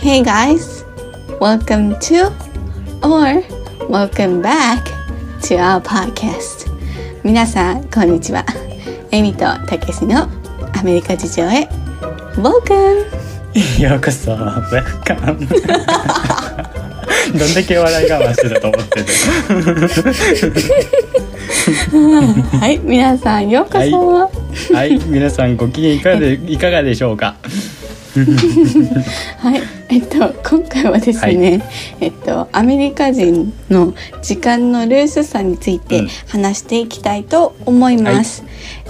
Hey guys, welcome to or welcome back to our podcast. 皆さん、こんにちは。エミとたけしのアメリカ事情へ Welcome! ようこそ、ウェルカム。どんだけ笑い我慢してたと思ってる。はい、皆さんようこそ。はい、皆さんご機嫌いかがでいかがでしょうか？はい、えっと今回はですね、えっとアメリカ人の時間のルースさについてうん。話していきたいと思います。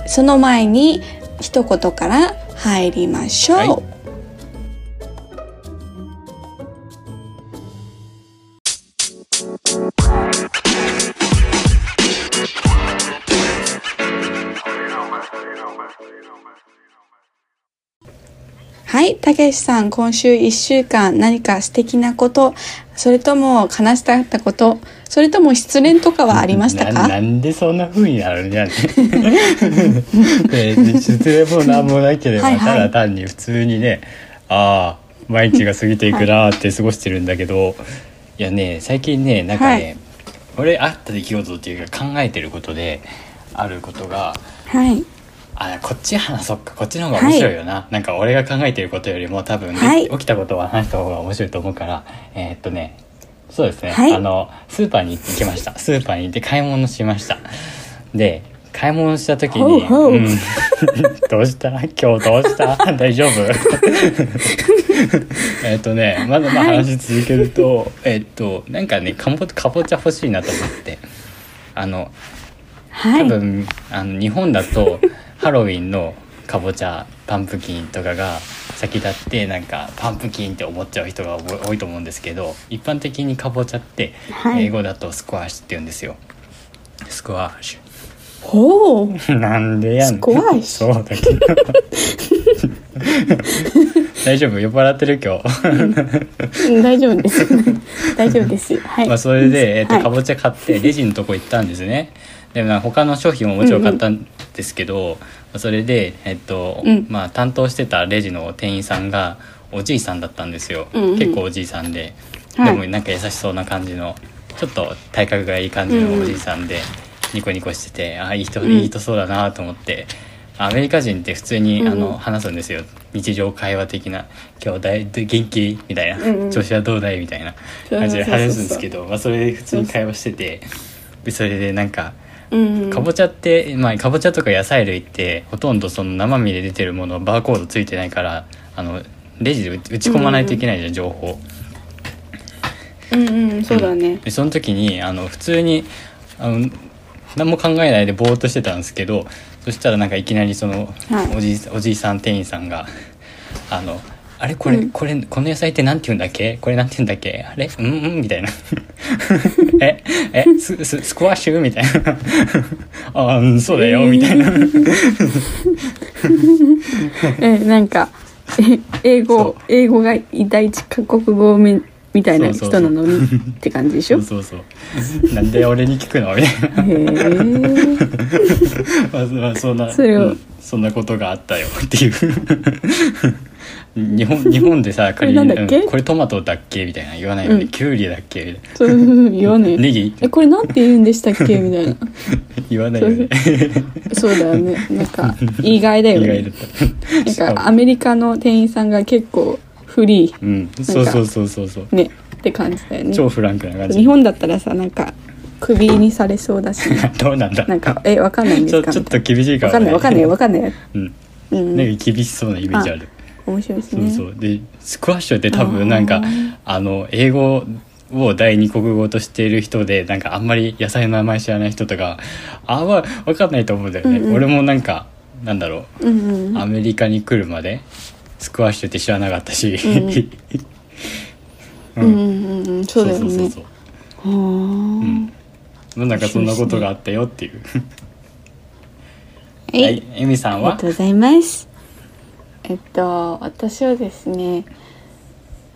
その前に一言から入りましょう。はいはい、たけしさん、今週一週間何か素敵なこと、それとも悲しかったこと、それとも失恋とかはありましたか？ななんでそんな風になるんじゃね。で失礼もなんもなければ、はいはいただ単に普通にね、ああ毎日が過ぎていくなーって過ごしてるんだけど、い、やね最近ねなんかね、はい俺あった出来事っていうか考えてることであることが。はい、あこっち話そっかこっちの方が面白いよな、なんか俺が考えてることよりも多分、ねはい。起きたことは話した方が面白いと思うから。えーっとねそうですね、はい。あのスーパーに行きました。スーパーに行って買い物しました。で買い物した時にほうほう。うん、どうした？今日どうした？大丈夫？えっとねまだまあはい。話続けると、えっとなんかねかぼかぼちゃ欲しいなと思って。あの多はい、分あの日本だとハロウィンのかぼちゃパンプキンとかが先立ってなんかパンプキンって思っちゃう人が多いと思うんですけど一般的にかぼちゃってはい。英語だとスクワッシュって言うんですよ。スクワッシほう。ュ なんでやん。スクワッシそうだけど。大丈夫？酔っ払ってる今日。うん。大丈夫です。大丈夫です。はい。まあそれで、えっとはい。かぼちゃ買ってレジのとこ行ったんですね。でまあ他の商品ももちろん買ったんですけど、まあそれで、えっとうん。まあ、担当してたレジの店員さんがおじいさんだったんですよ、うんうん。結構おじいさんで、はい。でもなんか優しそうな感じのちょっと体格がいい感じのおじいさんで、ニコニコしててあいい人、うん。いい人そうだなと思って。アメリカ人って普通に、うんうん。あの話すんですよ。日常会話的な「今日だい元気?」みたいな、うんうん。調子はどうだい?」みたいな感じで話すんですけど、まあ、それで普通に会話してて。でそれでなんかうん。かぼちゃって、まあ、かぼちゃとか野菜類ってほとんどその生身で出てるものバーコードついてないからあのレジで打打ち込まないといけないじゃん、情報。うんうん、そうだね。でその時にあの普通にあの何も考えないでぼーっとしてたんですけどそしたらなんかいきなりその、はいおじいおじいさん店員さんが「あのあれ？これ、うん。これこの野菜ってなんて言うんだっけ？これなんて言うんだっけ？あれ？うんうん」みたいな「え？え？スススクワッシュ? 」みたいな「あうんそうだよ」みたいな。え、なんか、え英語、英語が第一カ国語みみたいな人なのにって感じでしょ？そうそうそう。なんで俺に聞くの？みたいな。へえ。まあまあそんなそれをうん。そんなことがあったよっていう日本 日本でさこれなんだっけ？うんこれトマトだっけ?」みたいな言わないよね、うんキュウリだっけ?」みたいそう言わねな「ネギ?え、これなんて言うんでしたっけ？みたいな。」言わないよねそうだよね。なんか、意外だよね。なんか、アメリカの店員さんが結構フリうんそうそうそうそうそうーねって感じだよね。超フランクな感じ日本だったらさ、なんか、クビにされそうだし、どうなんだ？なんか、え、わかんないんですか？ちょっと厳しいかも、わかんないわかんないわかんない。うんうん。なんか厳しそうなイメージある面白いですそうね。そう。でスクワッシュって多分なんかあの英語を第二国語としている人でなんかあんまり野菜の名前知らない人とかあんま分かんないと思うんだよね、うんうん。俺もなんかなんだろう。んうん。うアメリカに来るまでスクワッシュって知らなかったし、うん。ううんうんうん、そうだよね。そうそうそうはう。ん。なんかそんなことがあったよっていう。ー はい。エミさんは？ありがとうございます。えっと私はですね、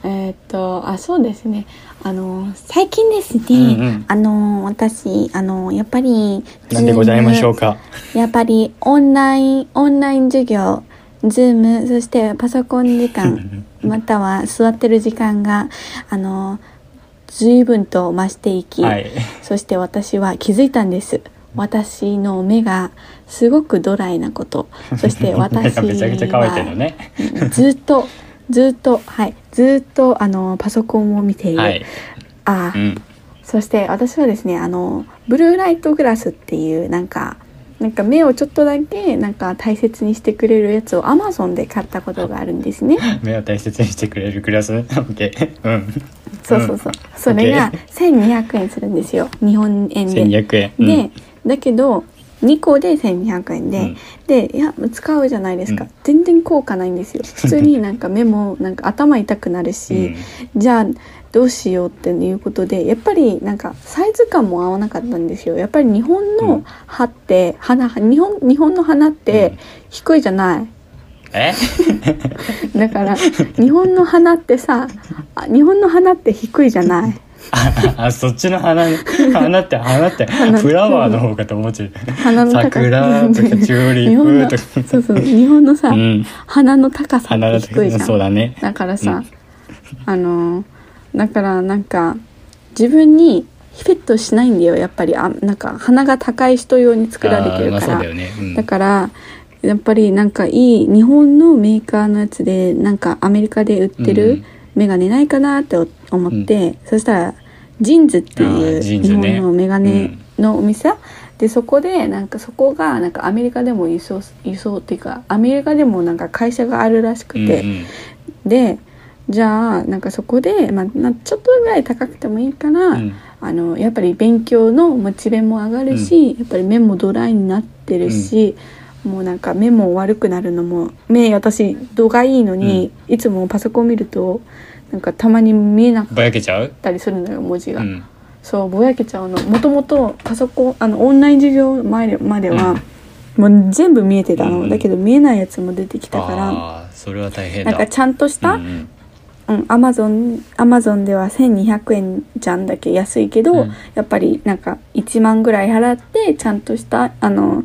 えっとあそうですね。あの最近ですね、うんうん。あの私あのやっぱりなんでございましょうか？やっぱりオンラインオンライン授業ズームそしてパソコン時間または座ってる時間があの随分と増していき、はい。そして私は気づいたんです私の目がすごくドライなこと。そして私目がずっと ずっとはいずっとあのパソコンを見ている、はい。ああ、うん。そして私はですねあのブルーライトグラスっていうなんかなんか目をちょっとだけなんか大切にしてくれるやつをアマゾンで買ったことがあるんですね。目を大切にしてくれるクラス？オッケーうん。そうそうそう。それが1200円するんですよ。日本円で。1200円うん。で、だけど2個で1200円で、うん。でいや使うじゃないですか、うん。全然効果ないんですよ。普通になんか目もなんか頭痛くなるし、じゃあどうしようっていうことでやっぱりなんかサイズ感も合わなかったんですよ。やっぱり日本のうん。歯って、花日本日本の花 って低いじゃない、え？だから日本の花ってさあ日本の花って低いじゃない？ああそっちの花花って花ってフラワーの方かと思っちゃう。花の高桜とかチューリップと。かそうそう日本のさ、うん。花の高さって低いじゃん。そうだね。だからさ、あのだからなんか自分にフィットしないんだよやっぱり。あなんか鼻が高い人用に作られてるから、そうだよね、うん。だからやっぱりなんかいい日本のメーカーのやつでなんかアメリカで売ってうるん。メガネないかなって思って、そしたらジーンズってあいう日本のメガネのお店、でそこでなんかそこがなんかアメリカでも輸送輸送っていうかアメリカでもなんか会社があるらしくて、うんうん。でじゃあなんかそこで、まあ、なちょっとぐらい高くてもいいから、うん。あのやっぱり勉強のモチベも上がるし、やっぱり目もドライになってるし、もうなんか目も悪くなるのも目私度がいいのに、いつもパソコン見るとなんかたまに見えなかっぼやけちゃう？たりするのよ文字が、うん。そうぼやけちゃうの。もともとパソコンあのオンライン授業前でまでは、もう全部見えてたの、うんだけど見えないやつも出てきたから、ああそれは大変だ。なんかちゃんとした、うんうん。うん、アマゾンアマゾンでは1200円じゃんだけ安いけど、うん。やっぱりなんか1万ぐらい払ってちゃんとしたあの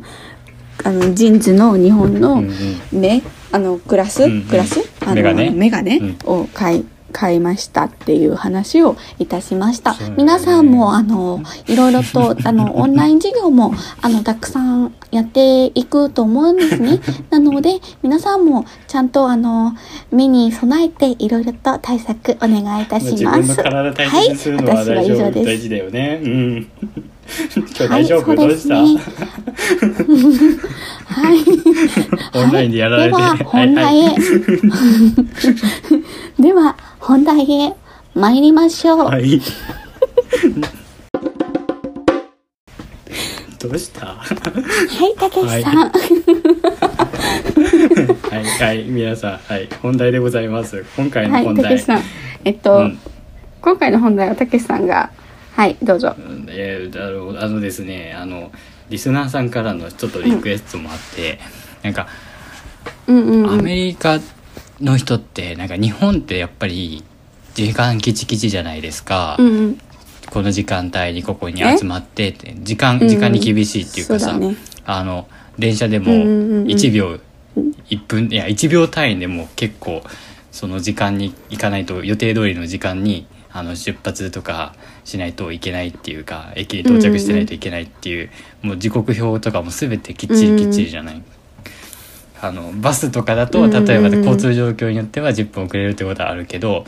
あのジーンズの日本うのんうん。ね、あのグラス、うんうん。グラス？あのメガネ？メガネ？うん。を買い買いましたっていう話をいたしました、ね。皆さんもあのいろいろと あのオンライン授業もあのたくさんやっていくと思うんですね。なので皆さんもちゃんとあの目に備えていろいろと対策お願いいたし自分のます体大切にするのははい、私は大丈夫、以上です。大事だよね。うん今日はい、大丈夫、そうどうした、ね。はい。オンラインでやられて、では本題へ。では本題へ。参りましょう。はい、はいどうした？ははい、たけしさん。い。はい皆さんはい。本題でございます。今回のはい、本題、たけしさん。えっと、うん。今回の本題はたけしさんが、はい、どうぞ。えー、あのあのですねあのリスナーさんからのちょっとリクエストもあって、なんかうんうんうん。アメリカの人ってなんか日本ってやっぱり時間キチキチじゃないですか、うんうん。この時間帯にここにえ集まってって時間うん時間に厳しいっていうかさ、そうだね。あの電車でもうんうんうんうん。1秒、1分いや1秒単位でも結構その時間に行かないと予定通りの時間にあの出発とかしないといけないっていうか駅に到着してないといけないっていう,、もう時刻表とかも全てきっちりきっちりじゃない。あのバスとかだとうんうんうん。例えば交通状況によっては10分遅れるってことはあるけど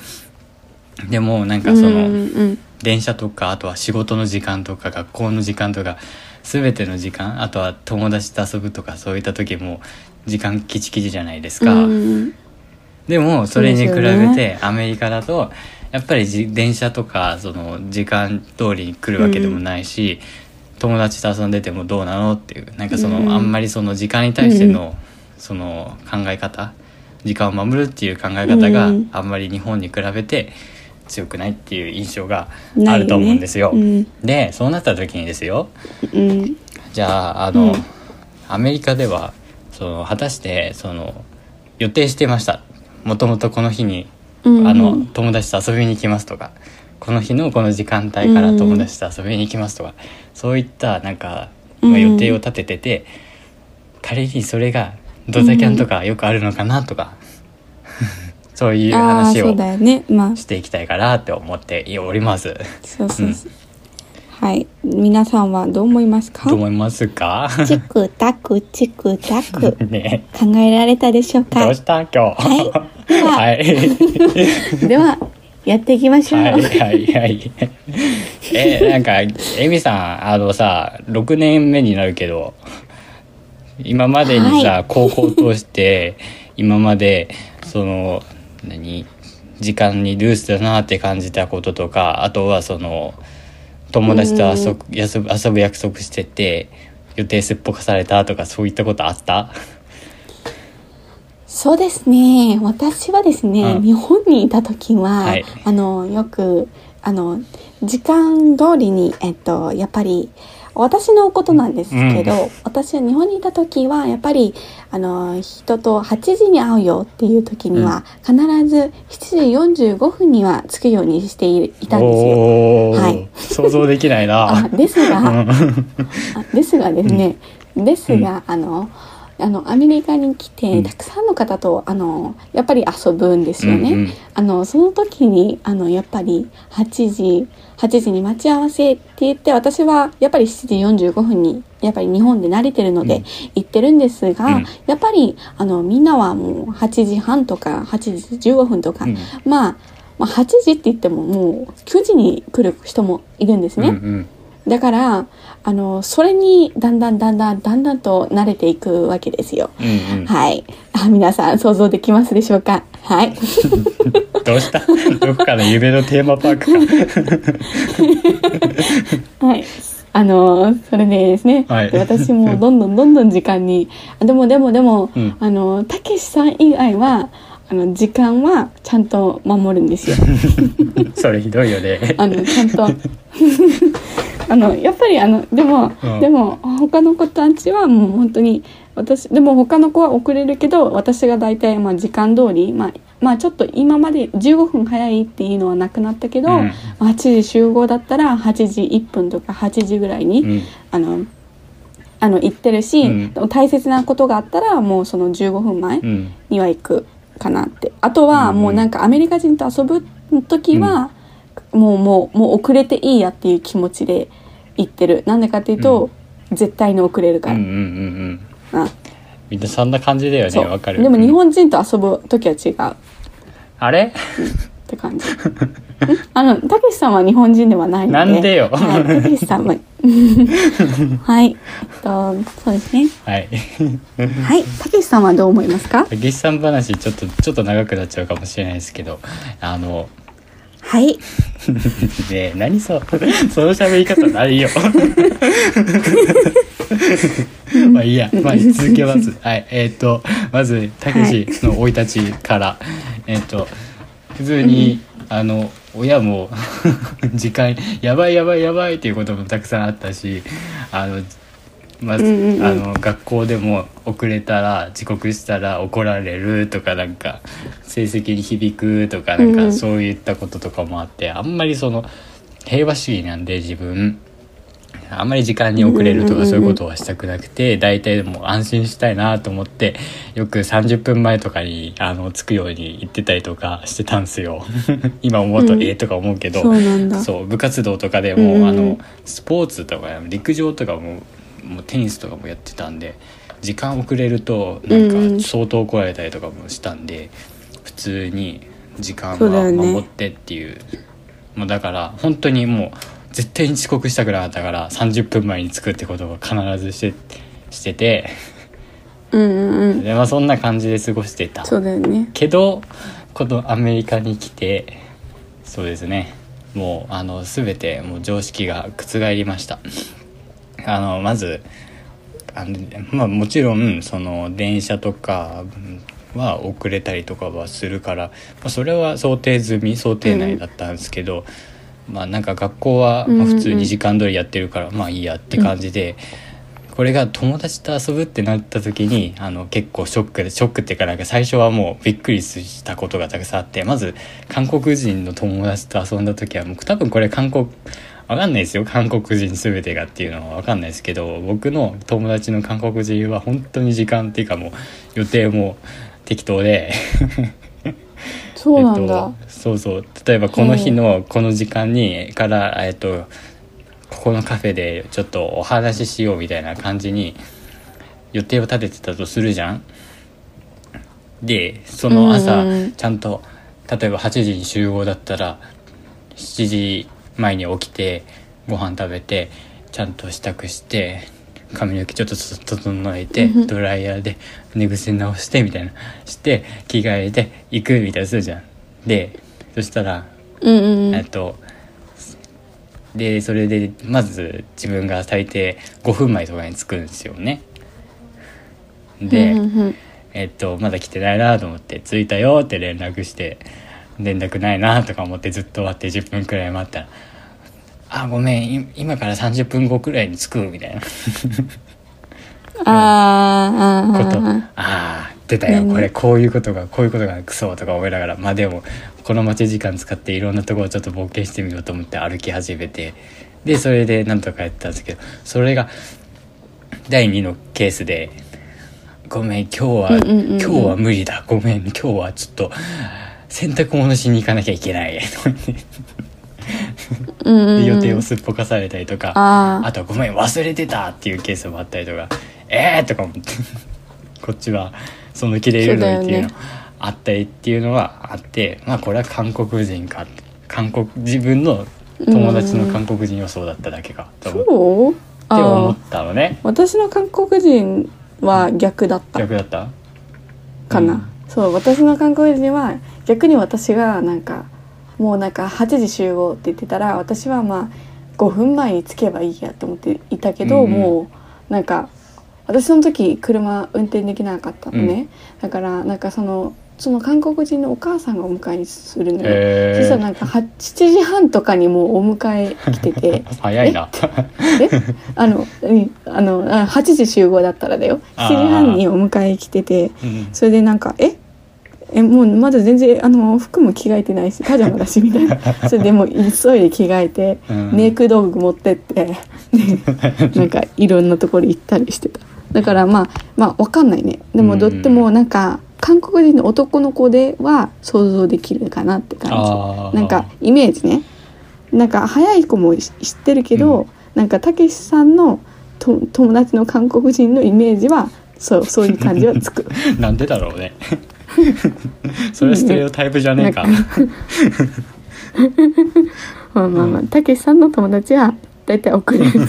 でもなんかその、うんうん電車とかあとは仕事の時間とか学校の時間とか全ての時間あとは友達と遊ぶとかそういった時も時間キチキチじゃないですか、うんうんでもそれに比べてアメリカだとやっぱりじ電車とかその時間通りに来るわけでもないし、友達と遊んでてもどうなのっていうなんかその、うんあんまりその時間に対しての、その考え方時間を守るっていう考え方がうんあんまり日本に比べて強くないっていう印象があると思うんですよ。うん。でそうなった時にですようん。じゃああの、うんアメリカではその果たしてその予定してました。もともとこの日に、うんうんあの友達と遊びに行きますとかこの日のこの時間帯から友達と遊びに行きますとか、そういったなんか、まあ、うん予定を立ててて、仮にそれがドタキャンとかよくあるのかなとか、そういう話をそうね。まあ。していきたいかなって思っております。そうそうそう、はい。皆さんはどう思いますか？どう思いますか？チクタクチクタク。ね。考えられたでしょうか？どうした？今日。はいはい。ではやっていきましょう、はいはいはい。え、なんか、エミさん、あのさ、6年目になるけど、今までにさ、は高校通して、今まで、その、何時間にルースだなって感じたこととか、あとはその、友達と遊ぶ遊ぶ遊ぶ約束してて、予定すっぽかされたとか、そういったことあった？そうですね。私はですね、うん。日本にいた時は、はい。あのよくあの時間通りにえっとやっぱり私のことなんですけど、うん。私は日本にいた時はやっぱりあの人と8時に会うよっていう時には、必ず7時45分には着くようにしていいたんですよ。おー。はい。想像できないあな。ですが、うん。あですがですね、ですが、あのあのアメリカに来て、うん。たくさんの方とあのやっぱり遊ぶんですよね。うんうん。あのその時にあのやっぱり8時8時に待ち合わせって言って私はやっぱり7時45分にやっぱり日本で慣れてるのでうん。行ってるんですが、うん。やっぱりあのみんなはもう8時半とか8時15分とか、うん。まあまあ、8時って言ってももう9時に来る人もいるんですね。うんうんだからあのそれにだんだんだんだんだんだんと慣れていくわけですよ。うんうんはい。あ皆さん想像できますでしょうか？はい。どうした？どこかの夢のテーマパークか。はい。あのそれでですね、はいで私もどんどんどんどん時間にあでもでもでも、うんあのたけしさん以外はあの時間はちゃんと守るんですよ。それひどいよね。あのちゃんと。あのやっぱりあのでも、うん。でも他の子たちはもう本当に私でも他の子は遅れるけど私が大体まあ時間通りまあまあちょっと今まで15分早いっていうのはなくなったけど、うん。まあ8時集合だったら8時1分とか8時ぐらいに、うん。あのあの行ってるし、うん。大切なことがあったらもうその15分前うん。には行くかなって。あとはうんもうなんかアメリカ人と遊ぶ時は、もうもうもう遅れていいやっていう気持ちで行ってる。なんでかっていうと、絶対に遅れるから、うんうんうんうん。あ。みんなそんな感じだよねわかる。でも日本人と遊ぶ時は違う。っあれ？て感じ。ん あのたけしさんは日本人ではないので。なんでよ。はい、たけしさんは はいえっとそうですね。はい。はいたけしさんはどう思いますか？たけしさん話ちょっとちょっと長くなっちゃうかもしれないですけどあのはい。ねえ何そその喋り方ないよ。まあいいや、まあ、続けます。はいえっ、とまずたけしの生い立ちから、えっ、と普通にあの親も 時間やばいやばいやばいっていうこともたくさんあったしあのまず、うんうんうん。あの学校でも遅れたら遅刻したら怒られるとかなんか成績に響くとかなんうんうん。かそういったこととかもあって、あんまりその平和主義なんで自分あんまり時間に遅れるとかそういうことはしたくなくて大体でも安心したいなと思ってよく30分前とかにあの着くように行ってたりとかしてたんですよ。今思うとうん。ええとか思うけど、そうなんだ。そう部活動とかでも、うんあのスポーツとか陸上とかももうテニスとかもやってたんで時間遅れるとなんうんうん。か相当怒られたりとかもしたんで、普通に時間は守ってっていう。もうだから本当にもう絶対に遅刻したくなかったから30分前に着くってことを必ずしてしてて。うんうんうん。で、まあ、そんな感じで過ごしてた。そうだよね。けどこのアメリカに来てそうですね。もうあの全てもう常識が覆りました。あのまずあの、まあ、もちろんその電車とかは遅れたりとかはするから、まあ、それは想定済み想定内だったんですけど、まあなんか学校はまあ普通に時間通りやってるからまあいいやって感じで。これが友達と遊ぶってなった時にあの結構ショックでショックっていうかなんか最初はもうびっくりしたことがたくさんあってまず韓国人の友達と遊んだ時はもう多分これ韓国わかんないですよ韓国人全てがっていうのはわかんないですけど僕の友達の韓国人は本当に時間っていうかもう予定も適当でそうなんだ、えっと、そうそう。例えばこの日のこの時間にから、えっと、ここのカフェでちょっとお話ししようみたいな感じに予定を立ててたとするじゃん。でその朝、うんうんちゃんと例えば8時に集合だったら7時前に起きてご飯食べてちゃんと支度して髪の毛ちょっと整えてドライヤーで寝癖直してみたいなして着替えて行くみたいなするじゃん。でそしたらうんうんえっとでそれでまず自分が最低5分前とかに着くんですよね。で、うんうんうんえっとまだ来てないなと思って着いたよって連絡して連絡ないなとか思ってずっと待って10分くらい待ったら「あごめん。い今から30分後くらいに着く」みたいな。あーあーことあー。ああ出たよ。ねこれこういうことがこういうことがクソとか思いながら。まあでもこの待ち時間使っていろんなところをちょっと冒険してみようと思って歩き始めて。でそれでなんとかやったんですけどそれが第2のケースで「ごめん今日は、うんうんうんうん。今日は無理だ。ごめん今日はちょっと洗濯物しに行かなきゃいけない」で予定をすっぽかされたりとか、あー。あと「ごめん忘れてた」っていうケースもあったりとか「えー!」とか思って。こっちはその気でいるのにっていうのあったりっていうのはあってまあこれは韓国人か韓国自分の友達の韓国人はそうだっただけかと思って。思ったのね。私の韓国人は逆だった。逆だった？かな、うん。そう私の韓国人は逆に私がなんかもうなんか8時集合って言ってたら私はまあ5分前に着けばいいやと思っていたけど、うんうん。もうなんか私その時車運転できなかったのね、だからなんかそのその韓国人のお母さんがお迎えするのよ、へー。そしたらなんかは7時半とかにもうお迎え来てて。早いな。え？あのうんあのあ8時集合だったらだよ。7あー。時半にお迎え来てて。うん。それでなんか「え？えもうまだ全然あの服も着替えてないしパジャマだし」みたいな。それでもう急いで着替えて、うん。メイク道具持ってってでなんかいろんなところ行ったりしてた。だからまあまあわかんないね。でもとってもなんか韓国人の男の子では想像できるかなって感じ。なんかイメージね。なんか早い子も知ってるけど、うん。なんかたけしさんのと友達の韓国人のイメージはそうそういう感じはつく。なんでだろうね それはステレオタイプじゃねえか。まあまあまあたけしさんの友達はだいたい遅れる。っ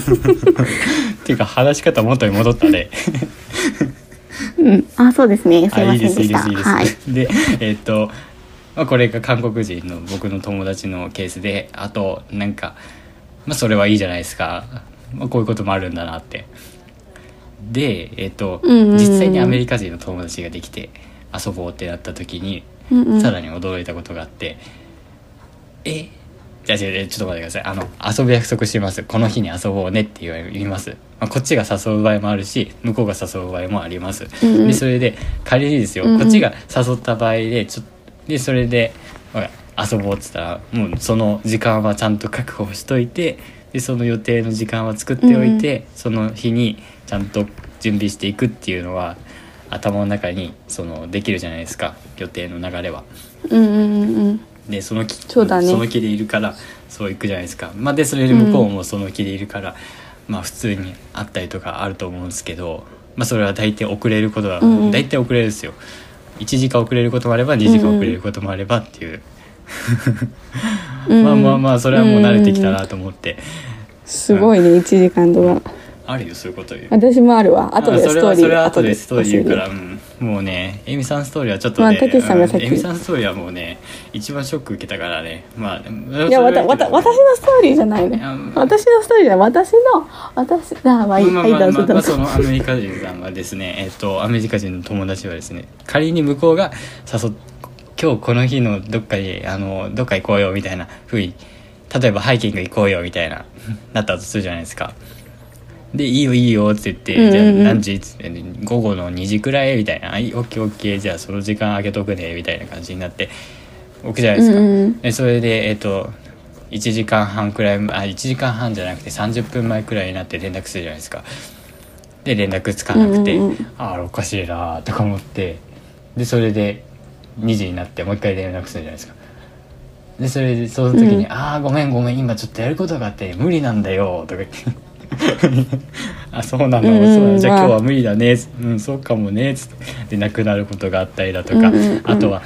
ていうか話し方元に戻ったね。うん。あそうですね。すいませんでしすいいですいいです、たはい。でえっと、まあ、これが韓国人の僕の友達のケースであとなんかまあそれはいいじゃないですか、まあ、こういうこともあるんだなって。でえっと、うんうんうん。実際にアメリカ人の友達ができて遊ぼうってなった時にうんうん。さらに驚いたことがあって「え？じゃあちょっと待ってください。あの遊ぶ約束します。この日に遊ぼうね」って言います、まあ、こっちが誘う場合もあるし向こうが誘う場合もあります、うんうん。でそれで仮にですよ、うんうん。こっちが誘った場合でちょでそれで遊ぼうっつったらもうその時間はちゃんと確保しといてでその予定の時間は作っておいて、その日にちゃんと準備していくっていうのは頭の中にそのできるじゃないですか。予定の流れは。うんうんうんうん。でその気そうだね。の気でいるからそういくじゃないですか。まあ、でそれで向こうもその気でいるから、まあ普通にあったりとかあると思うんですけど、まあ、それは大体遅れることは、うんうん。大体遅れるですよ。1時間遅れることもあれば2時間遅れることもあればっていう、うん まあまあまあそれはもう慣れてきたなと思って、すごいね1時間とかあるよそういうこと言う。私もあるわ。後でストーリーそれは後でストーリー言うから、うん、もうねエミさんストーリーはちょっとねまあたけしさんがさっき。うんエミさんストーリーはもうね一番ショック受けたからね。まあていやわたわた私のストーリーじゃないね。私のストーリーじゃない。私の私あまあいいまあまあまそのアメリカ人さんはですねえっとアメリカ人の友達はですね仮に向こうが誘っ今日この日のどっかにあのどっか行こうよみたいなふうに例えばハイキング行こうよみたいな なったとするじゃないですかで「いいよいいよ」って言って「うんうんうん。じゃあ何時?」っつって、午後の2時くらい」みたいな「はいオッケーオッケー。じゃあその時間空けとくね」みたいな感じになって置くじゃないですか、うんうん。でそれでえっ、と1時間半くらいあ1時間半じゃなくて30分前くらいになって連絡するじゃないですか。で連絡つかなくて、うんうんうん。ああおかしいなとか思って。でそれで2時になってもう一回連絡するじゃないですか。でそれでその時に「うん。ああごめんごめん今ちょっとやることがあって無理なんだよ」とか言って「あそうなの、うんうんそうじゃあ。まあ今日は無理だね」うんそうかもね」つって。で亡くなることがあったりだとか、うんうんうん。あとは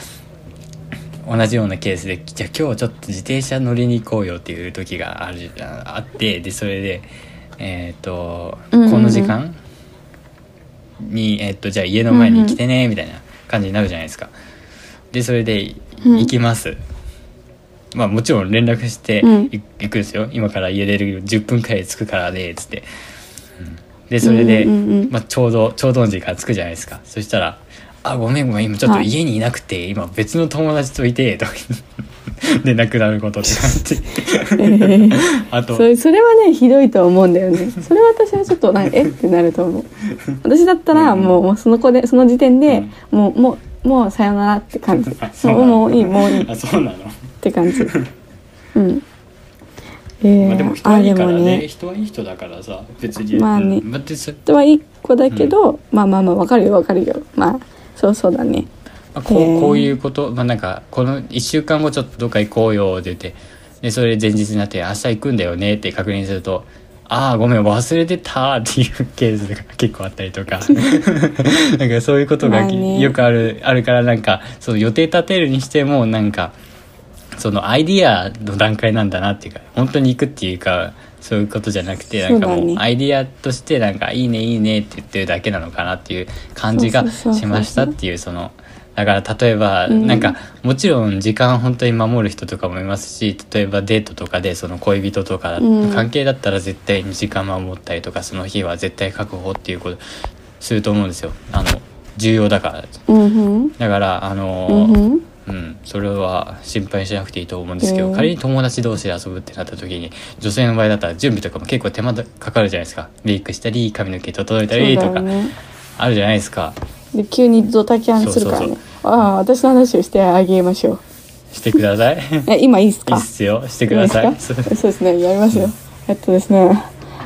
同じようなケースで「じゃあ今日ちょっと自転車乗りに行こうよ」っていう時があるあってでそれでえっ、と、うんうんうん。この時間に、えっとじゃあ家の前に来てねみたいな感じになるじゃないですか。でそれでうん。行きます。まあもちろん連絡してうん。い行くんですよ、今から家出る10分くらいで着くからでっつって、うん。でそれで、うんうんうんまあ、ちょうどちょうどの時間着くじゃないですか。そしたら「あごめんごめん今ちょっとはい。家にいなくて、今別の友達といて」と で亡くなることってなって。あとそれそれはねひどいと思うんだよね。それは私はちょっとなんか え？ってなると思う。私だったらうんもうもうその子でその時点でもうもうもうさよならって感じ。もういいもういい。っあそうなの、て感じ。うん。えー、まあ、でも人はいいからね。ね。人はいい人だからさ別に。まあね。うん。人はいい子だけど、まあまあまあわかるよわかるよ。まあそうそうだね。まあ、こへー。うこういうこと、まあ、なんかこの1週間後ちょっとどっか行こうよって言ってでそれで前日になって「明日行くんだよね」って確認すると「ああごめん忘れてた」っていうケースが結構あったりとか。なんかそういうことがまあね。よくあるあるからなんかその予定立てるにしてもなんかそのアイディアの段階なんだなっていうか本当に行くっていうかそういうことじゃなくてなんかもそうアイディアとしてなんか「いいねいいね」って言ってるだけなのかなっていう感じがしましたっていうそのだから例えばうん。なんかもちろん時間本当に守る人とかもいますし例えばデートとかでその恋人とかうん関係だったら絶対に時間守ったりとかその日は絶対確保っていうことすると思うんですよ。あの重要だから。だからあのうんそれは心配しなくていいと思うんですけど、うん。仮に友達同士で遊ぶってなった時に女性の場合だったら準備とかも結構手間かかるじゃないですか。メイクしたり髪の毛整えたりとかね。あるじゃないですか。で急にドタキャンするからね。ああ私の話をしてあげましょう。してください。え今いいっすいいかっすよ。してください。いいそうですね。やりますよ、えっとですね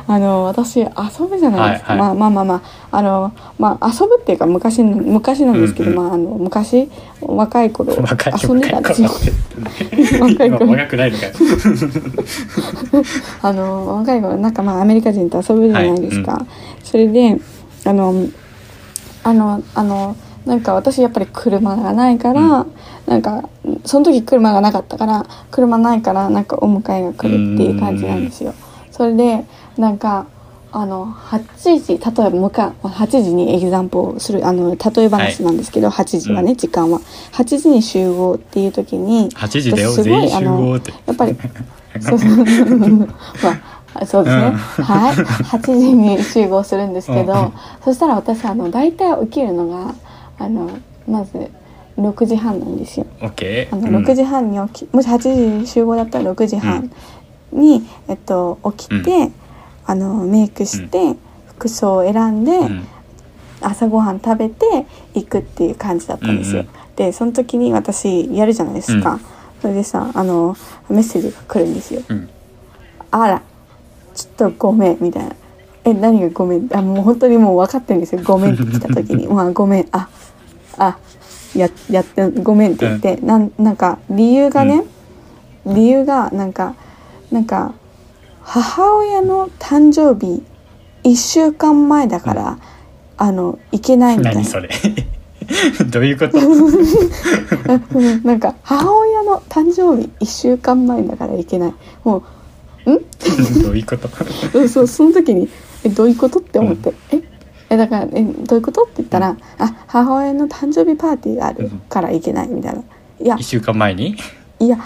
あの私遊ぶじゃないですか、はいはい。まあまあまあまああのまあ遊ぶっていうか昔の昔なんですけど、うんうん。まああの昔若い頃遊んでたんですよ若い今頃若くないのか。よ あの若い頃なんかまあアメリカ人と遊ぶじゃないですか、それであのあのあのなんか私やっぱり車がないから、なんかその時車がなかったから車ないからなんかお迎えが来るっていう感じなんですよ。それでなんかあの8時例えば向か8時にエグザンプをするあの例え話なんですけど、8時はね、うん時間は。8時に集合っていう時に8時だよ私すご全員集いあの合って。やっぱり そうそう。まあそうですね、うん。はい。8時に集合するんですけど、うん。そしたら私あの大体起きるのがあのまず6時半なんですよ。オッケあのーうん。6時半に起き、もし8時に集合だったら6時半に、えっと、起きて、あのメイクして、服装を選んで、うん。朝ごはん食べて行くっていう感じだったんですよ。うんうん。でその時に私やるじゃないですか。うん。それでさあのメッセージが来るんですよ。うん。あらちょっとごめんみたいな。え何がごめん？あもう本当にもう分かってるんですよ。ごめんって来た時に。まあごめん。ああややってごめんって言って、なんなんか理由がね、理由がなんかなんか母親の誕生日1週間前だから、あのいけないみたいな。何それ。どういうこと？う んなんか母親の誕生日1週間前だからいけない。もうん？どういうこと？うんそうその時に「えどういうこと?」って思って「え？えだからえどういうこと?」って言ったら「あ母親の誕生日パーティーがあるからいけない」みたいな「いや。1週間前に？いや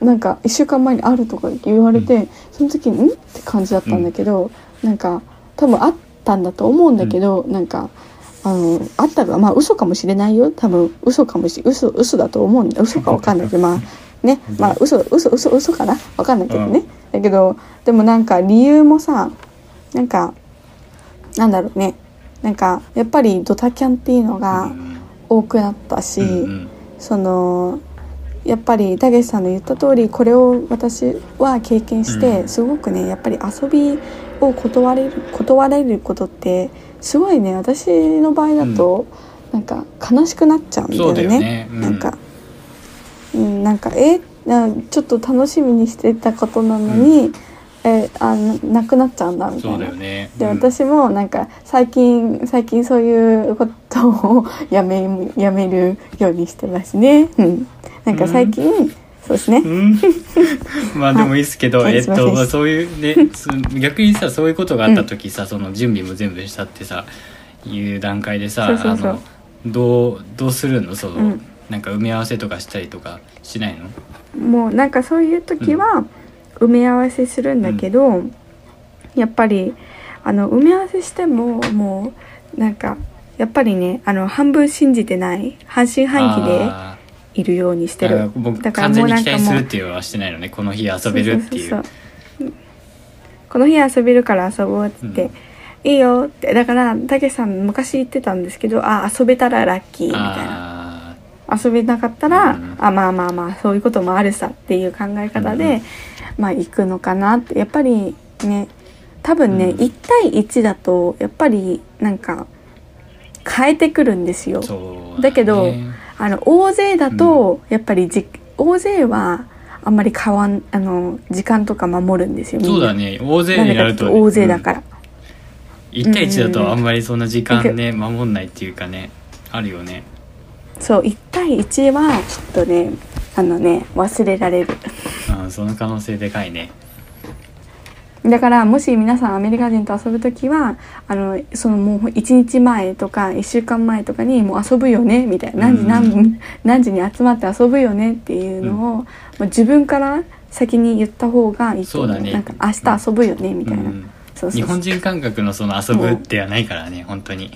なんか1週間前にあるとか言われて、その時に「ん?」って感じだったんだけど、なんか多分あったんだと思うんだけど、なんかあのあったがまあ嘘かもしれないよ。多分嘘かもし嘘嘘だと思うんだ。嘘かわかんないけどまあね。まあ嘘嘘嘘嘘かな？わかんないけどね、だけどでもなんか理由もさなんかなんだろうね。なんかやっぱりドタキャンっていうのが多くなったし、うんうん。そのやっぱりたけしさんの言った通りこれを私は経験して、うん。すごくねやっぱり遊びを断れる断れることってすごいね私の場合だと、なんか悲しくなっちゃうんだよね。よね、うん、なんか、うん、なんかえなちょっと楽しみにしてたことなのに、えあななくなっちゃうんだみたいうなよね。でうん。私もなんか最近最近そういうことをやめやめるようにしてますね。うん、なんか最近、そうですね。うん。まあでもいいですけど、はい。えっと、まあ、そういうね す逆にさそういうことがあった時さ、その準備も全部したってさいう段階でさそうそうそう。あのどうどうするの？その、うん。なんか埋め合わせとかしたりとかしないの？もうなんかそういう時は埋め合わせするんだけど、やっぱりあの埋め合わせしてももうなんかやっぱりねあの半分信じてない半信半疑であいるようにしてる。僕だから完全にもうなんかもう期待するっていうのはしてないのね。この日遊べるっていう。この日遊べるから遊ぼうって。言って、うん。いいよって。だからたけしさん昔言ってたんですけどあ遊べたらラッキーみたいな。あ遊べなかったら、うん。あまあまあまあそういうこともあるさっていう考え方で、うんまあ行くのかなって。やっぱりね多分ね、うん。1対1だとやっぱりなんか変えてくるんですよ。だけどねあの大勢だとやっぱりじ、大勢はあんまり変わんあの時間とか守るんですよそうだね。大勢になると大勢だから、1対1だとあんまりそんな時間ね守んないっていうかねあるよね。そう1対1はちょっとねあのね忘れられる。うんその可能性でかいねだからもし皆さんアメリカ人と遊ぶ時はあのそのもう1日前とか1週間前とかにもう遊ぶよねみたいな。何時何分、何時に集まって遊ぶよねっていうのを、まあ自分から先に言った方がいいと思う。そうだね。なんか明日遊ぶよねみたいな、うん。そうそうそう。日本人感覚のその遊ぶってはないからね本当に。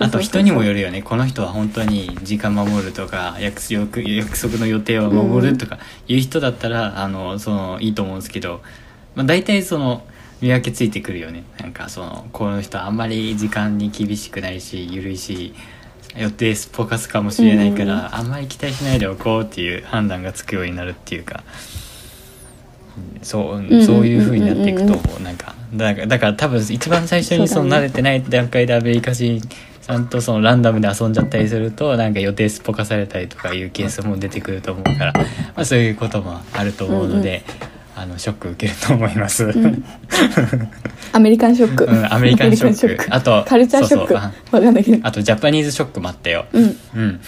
あと人にもよるよね。この人は本当に時間守るとか約束約束の予定を守るとかいう人だったら、あのそのいいと思うんですけど、まあ、大体その見分けついてくるよね。なんかそのこの人あんまり時間に厳しくないし緩いし予定すっぽかすかもしれないから、あんまり期待しないでおこうっていう判断がつくようになるっていうか。そううんそういう風になっていくと思う。なんかだからだから多分一番最初にその慣れてない段階でアメリカ人さんとそのランダムで遊んじゃったりするとなんか予定すっぽかされたりとかいうケースも出てくると思うから、まあ、そういうこともあると思うので、あのショック受けると思います。ん。アメリカンショック、うんアメリカンショック。あとカルチャーショック。そうそう。わかんないけど。あとジャパニーズショックもあったよ。うん。うん。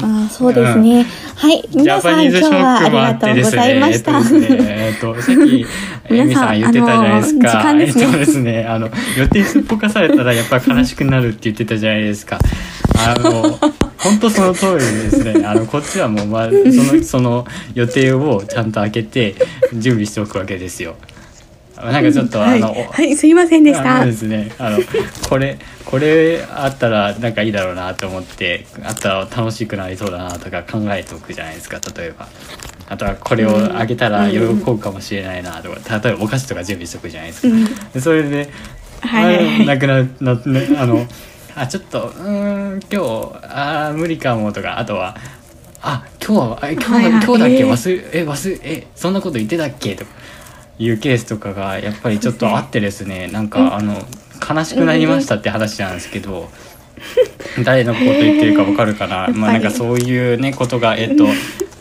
あそうですね、はいジャ皆さんパニーズショ今日はあックもあっりがとうごてですね、ざいました、えっとですね、えっと、さっき、エミさん言ってたじゃないですか。あの時間ですね。えっとですね、あの、予定すっぽかされたらやっぱ悲しくなるって言ってたじゃないですか。あの、本当その通りですね。あの、こっちはもう、まあ、その、その予定をちゃんと開けて、準備しておくわけですよ。なんかちょっと、はい、あの、はい、すいませんでした。ですねあのこれこれあったらなんかいいだろうなと思ってあったら楽しくなりそうだなとか考えておくじゃないですか。例えば。あとはこれをあげたら喜ぶかもしれないなとか例えばお菓子とか準備しておくじゃないですか、うん。でそれで、はい。なくななねあのあちょっとうーん今日あー無理かもとかあとはあ今日はあ今日,、はいはい。今日だっけ？えー忘れえ忘れえそんなこと言ってたっけ？とかいうケースとかがやっぱりちょっとあってですねなんかあの悲しくなりましたって話なんですけど 誰のこと言ってるかわかるかな？まあなんかそういうねことがえっと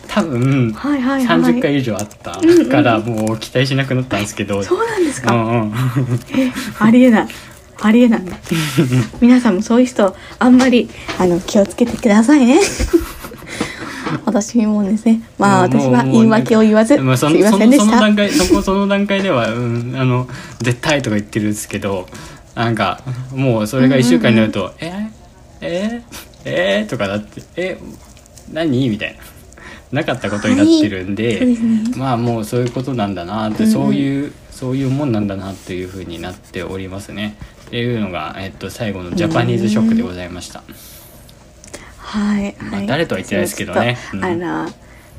多分はいはいはい30回以上あったからもう期待しなくなったんですけど。そうなんですか、うんうん。ありえないありえない皆さんもそういう人あんまりあの気をつけてくださいね。私もですね。まあ私は言い訳を言わずすいませんでした。その段階そこ その段階では、うん、あの絶対とか言ってるんですけどなんかもうそれが1週間になると「えええとかだって「え何?」みたいな。なかったことになってるんで,、そうですね。まあもうそういうことなんだなって、うんうん。そういうそういうもんなんだなっていうふうになっておりますね。っていうのが、えっと、最後のジャパニーズショックでございました。はい、まあはい、誰とは言ってないですけどね。あの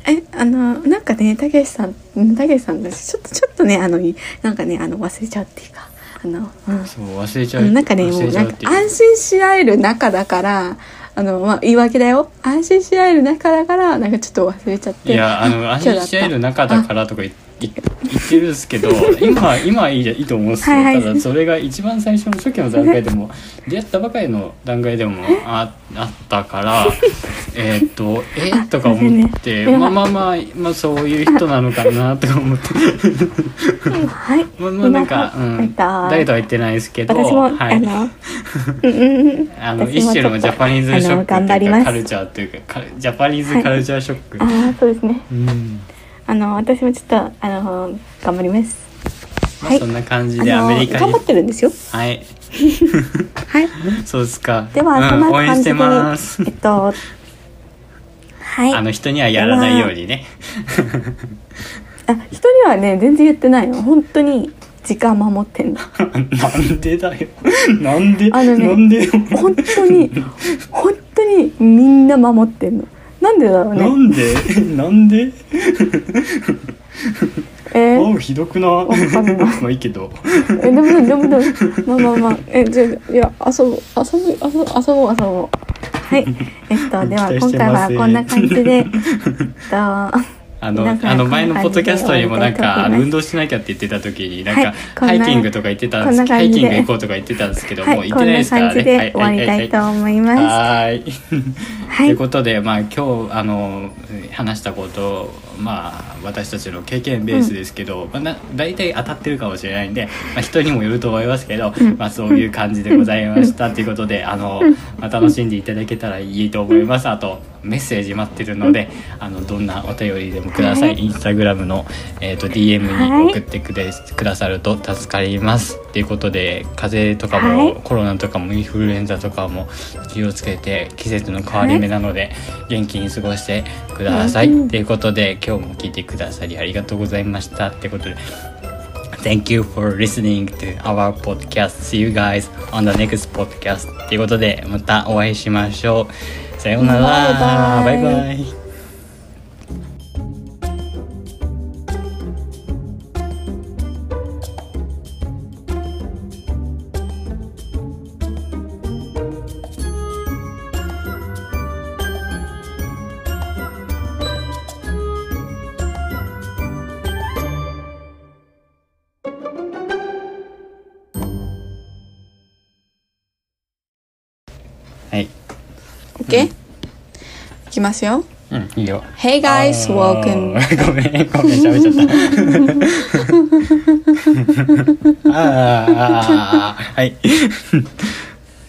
えあのなんかねたけしさんうんたけしさんちょっとちょっとねあのいなんかねあの忘れちゃうっていうかあの、うん。そう忘れちあゃうのなんかねもうなんか安心し合える仲だからあのまあ言い訳だよ。安心し合える仲だからなんかちょっと忘れちゃって。いやあの安心し合える仲だからとか言って言 ってるんですけど今今はいいいいと思うんですよ、はいはい。ただそれが一番最初の初期の段階でも出会ったばかりの段階でもああったから えーっとえ？あとか思って、まあまあまあ、まあ、そういう人なのかなとか思って。はい。まあまあなんか、うん。誰とは言ってないですけど私も、はい。あのあの一種のジャパニーズショックっていうかカルチャーというかジャパニーズカルチャーショック、ああそうですね。うんあの私もちょっとあの頑張ります。はい。まあそんな感じでアメリカに。頑張ってるんですよ。はい。はい。そうですか。では、そんうん、応援してな感じで、ます。えっと、はい。あの人にはやらないようにね。あ人にはね全然言ってないの。本当に時間守ってんの。なんでだよ。なんで、あのねなんでよ本当に本当にみんな守ってんのなんでだろうね。なんで？なんで？え？ー あひどくなかんない。まあいいけど。えでもでもでもまあまあまあ。えじゃあいや遊ぶ遊ぶ遊ぶ遊ぼう遊ぼう。はい。えっとでは 期待今回はこんな感じで。えっとあのあの前のポッドキャストにもなんか運動しなきゃって言ってた時になんか、ハイキングとか言ってたんですハイキング行こうとか言ってたんですけど、もう行ってないですか？らねで終わりたいと思います。はーい。はい。ということで、まあ、今日あの話したことまあ私たちの経験ベースですけど、まあ、な大体当たってるかもしれないんで、まあ、人にもよると思いますけど、うん。まあ、そういう感じでございましたということであの、まあ、楽しんでいただけたらいいと思います。あとメッセージ待ってるのであのどんなお便りでもください、はい。インスタグラムの、えー、と DM はい。に送ってくれ、くださると助かります。ということで風邪とかも、はい。コロナとかもインフルエンザとかも気をつけて季節の変わり目なので、元気に過ごしてください、うんということで今日も聞いてくださりありがとうございましたってことで Thank you for listening to our podcast. See you guys on the next podcast. ということでまたお会いしましょう。さようなら。バイバイバイバイますようん、いいよ。Hey guys, あー welcome ごめん、ごめん、喋っちゃった。あーあー、あーはい。